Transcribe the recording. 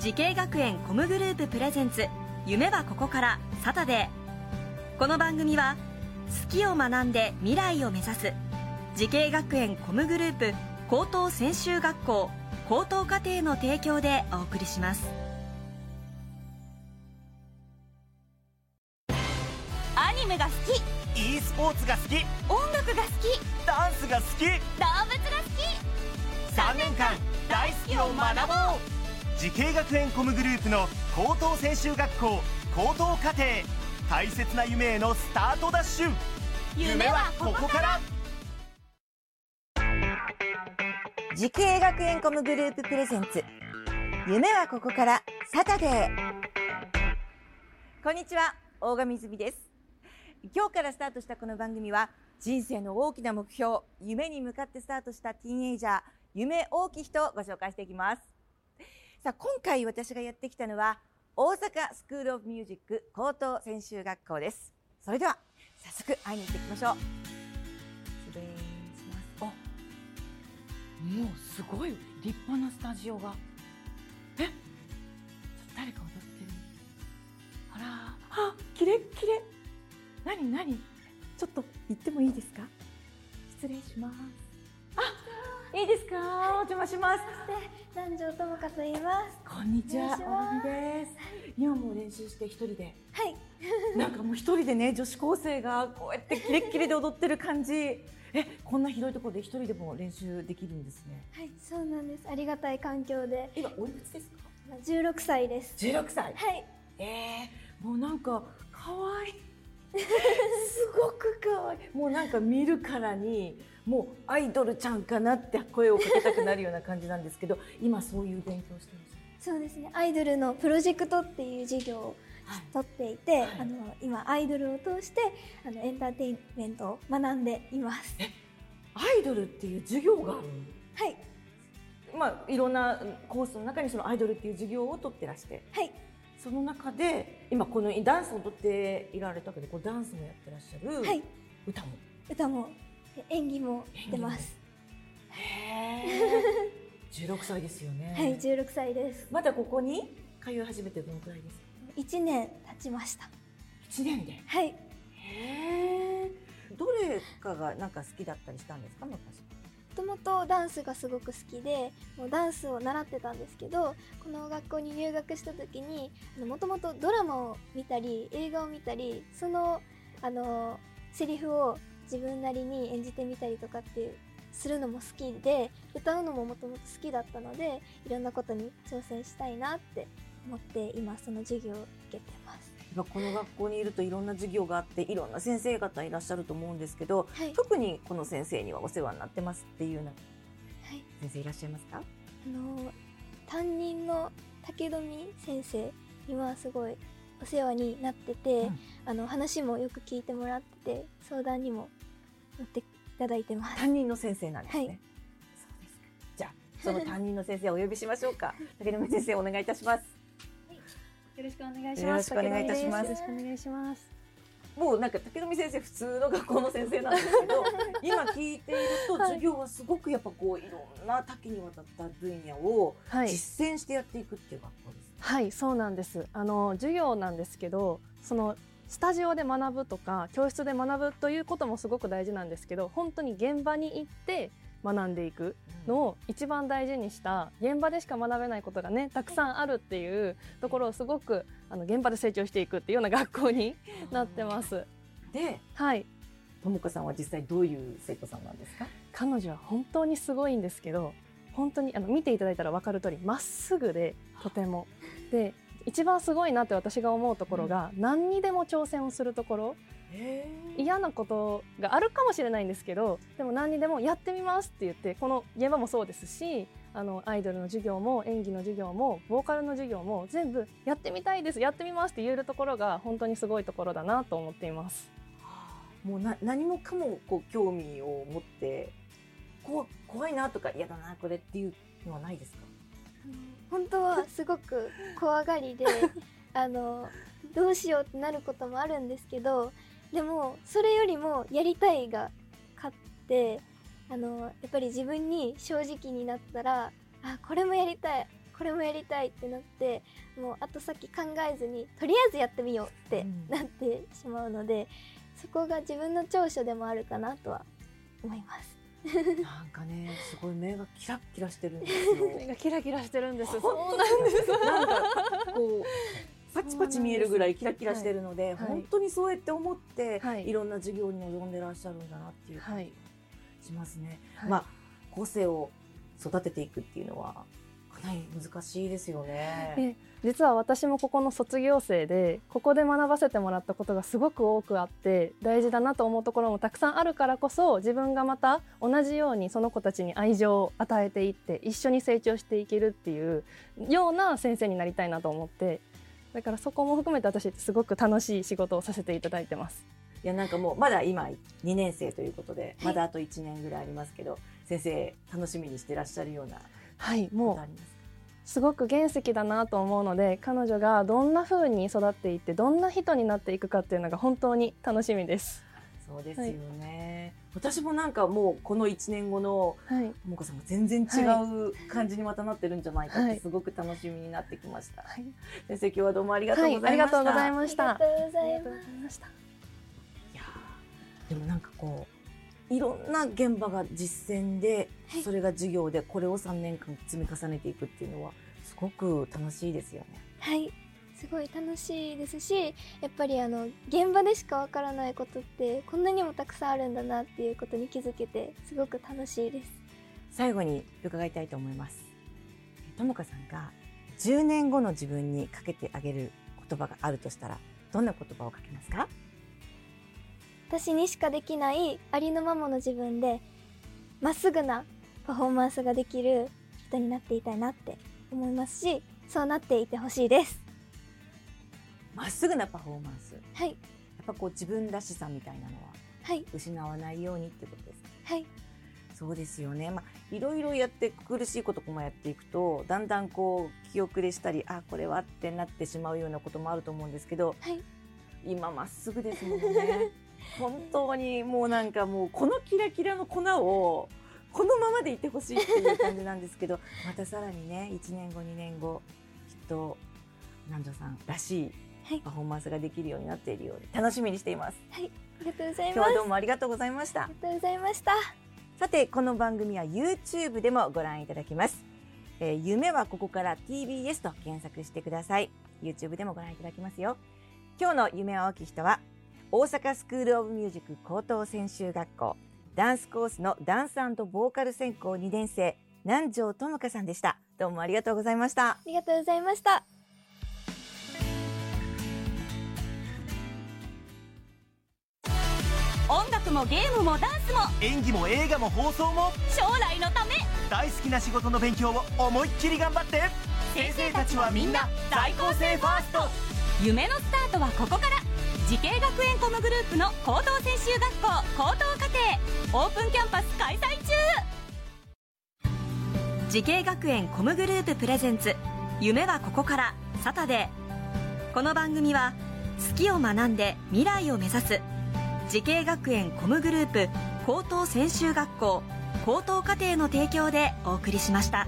慈恵学園コムグループ presents 夢はここからサタデー。この番組は好きを学んで未来を目指す慈恵学園コムグループ高等専修学校高等課程の提供でお送りします。アニメが好き。e スポーツが好き。音楽が好き。ダンスが好き。動物が好き。3年間大好きを学ぼう慈恵学園コムグループの高等専修学校高等課程。大切な夢へのスタートダッシュ。夢はここから。慈恵学園コムグループ presents。夢はここから。サタデー。こんにちは。大神泉です。今日からスタートしたこの番組は人生の大きな目標夢に向かってスタートしたティーンエイジャー夢大きい人をご紹介していきます。さあ今回私がやってきたのは大阪スクールオブミュージック高等専修学校です。それでは早速会いに行っていきましょう。失礼します。もうすごい立派なスタジオが。え？ちょっと誰か踊ってる。あらあキレッキレ。何何？ちょっと行ってもいいですか？失礼します。いいですか？お邪魔します南條智香と言います。こんにちはおです今も練習して一人ではい。なんかもう一人でね女子高生がこうやってキレッキレで踊ってる感じえこんな広いところで一人でも練習できるんですねはい、そうなんです。ありがたい環境で。今おいくつですか？16歳です。16歳はい。えー、もうなんか可愛いすごく可愛いもうなんか見るからにもうアイドルちゃんかなって声をかけたくなるような感じなんですけど 今そういう勉強してますそうですね。アイドルのプロジェクトっていう授業をはい取っていて、はいあの今アイドルを通してあのエンターテインメントを学んでいます。アイドルっていう授業がはい。まあいろんなコースの中にそのアイドルっていう授業を取ってらしてはい。その中で今このダンスを踊っていられたけどこうダンスもやってらっしゃる、はい。歌も歌も演技もしてます。へえ16 歳ですよね、はい、16歳です。まだここに通い始めてどのくらいですか？1年経ちました。1年で？はい。へえどれかがなんか好きだったりしたんですか昔？もともとダンスがすごく好きでもうダンスを習ってたんですけどこの学校に入学した時にもともとドラマを見たり映画を見たりそのあのセリフを自分なりに演じてみたりとかっていうするのも好きで歌うのももともと好きだったのでいろんなことに挑戦したいなって思って今その授業を受けてます。やっぱこの学校にいるといろんな授業があっていろんな先生方いらっしゃると思うんですけどはい、特にこの先生にはお世話になってますっていうようなはい。先生いらっしゃいますか？あの担任の武富先生にはすごいお世話になってて、うん。あの話もよく聞いてもらってて相談にも乗っていただいてます。担任の先生なんですね、はい。そうですか。じゃあその担任の先生をお呼びしましょうか。竹富先生お願いいたしますよろしくお願いしよろます。しくお願いいたしますよろしくお願いします。もうなんか竹富先生普通の学校の先生なんですけど 今聞いているとはい授業はすごくやっぱこういろんな多岐にわたった分野をはい、実践してやっていくっていう学校です、はい、そうなんです。あの授業なんですけど、そのスタジオで学ぶとか教室で学ぶということもすごく大事なんですけど、本当に現場に行って学んでいくのを一番大事にした現場でしか学べないことがねたくさんあるっていうところをすごくあの現場で成長していくっていうような学校になってます。ではい、ともかさんは実際どういう生徒さんなんですか？彼女は本当にすごいんですけど本当にあの見ていただいたら分かる通りまっすぐでとても。で一番すごいなって私が思うところが、何にでも挑戦をするところ。嫌なことがあるかもしれないんですけどでも何にでもやってみますって言ってこの現場もそうですしあのアイドルの授業も演技の授業もボーカルの授業も全部やってみたいですやってみますって言えるところが本当にすごいところだなと思っています。もうな何もかもこう興味を持ってこう怖いなとか嫌だなこれっていうのはないですか？本当はすごく怖がりで あのどうしようってなることもあるんですけどでもそれよりもやりたいが勝ってあのやっぱり自分に正直になったらあこれもやりたいここれもやりたいってなってもう後先考えずにとりあえずやってみようってなってしまうので、そこが自分の長所でもあるかなとは思います。なんかねすごい目がキラッキラしてるんですよ。目がキラキラしてるんです。そうなんです。なんかこうパチパチ見えるぐらいキラキラしてるので、はい。本当にそうやって思って、はい。い、ろんな授業に臨んでらっしゃるんだなっていうはい感じがしますね。はいまあ個性を育てていくっていうのはかなり難しいですよね。で実は私もここの卒業生でここで学ばせてもらったことがすごく多くあって大事だなと思うところもたくさんあるからこそ自分がまた同じようにその子たちに愛情を与えていって一緒に成長していけるっていうような先生になりたいなと思ってだからそこも含めて私すごく楽しい仕事をさせていただいてます。いやなんかもうまだ今2年生ということで、まだあと1年ぐらいありますけど先生楽しみにしてらっしゃるようなはい、こもうす。ごく原石だなと思うので彼女がどんな風に育っていってどんな人になっていくかっていうのが本当に楽しみです。そうですよね、私もなんかもうこの1年後のはい、もこさんが全然違う感じにまたなってるんじゃないかっはい。てすごく楽しみになってきました、はい、先生今日はどうもありがとうはい、ありございました、がとうございあました。りがとうございました。いやーでもなんかこういろんな現場が実践で、はいそれが授業でこれを3年間積み重ねていくっていうのはすごく楽しいですよね。はいすごい楽しいですしやっぱりあの現場でしかわからないことってこんなにもたくさんあるんだなっていうことに気づけてすごく楽しいです最後に伺いたいと思います。ともかさんが10年後の自分にかけてあげる言葉があるとしたらどんな言葉をかけますか？私にしかできないありのままの自分でまっすぐなパフォーマンスができる人になっていたいなって思いますしそうなっていてほしいですまっすぐなパフォーマンス？やはいっぱこう自分らしさみたいなのははい失わないようにってことですか？はいそうですよね。まあ、いろいろやって苦しいこともやっていくと、だんだんこう気遅れしたり、あ、これはってなってしまうようなこともあると思うんですけど、はい今まっすぐですもんね。本当にもうなんかもうこのキラキラの粉をこのままでいてほしいっていう感じなんですけど、またさらにね、1年後、2年後、きっと南條さんらしいはい。パフォーマンスができるようになっているようで楽しみにしています。ありがとうござい今日ますはどうもありがとうございました。あ。りがとうございました。さてこの番組は YouTube でもご覧いただけます、えー夢はここから TBS と検索してください。YouTube でもご覧いただけますよ。今日の夢は大きい人は大阪スクールオブミュージック高等専修学校ダンスコースのダンスボーカル専攻2年生南條智香さんでした。どうもありがとうございました。ありがとうございました。音楽もゲームもダンスも演技も映画も放送も将来のため大好きな仕事の勉強を思いっきり頑張って先生たちはみんな在校生ファースト。夢のスタートはここから慈恵学園コムグループの高等専修学校高等課程オープンキャンパス開催中慈恵学園コムグループ presents 夢はここからサタデーこの番組は好きを学んで未来を目指す慈恵学園コムグループ高等専修学校高等課程の提供でお送りしました。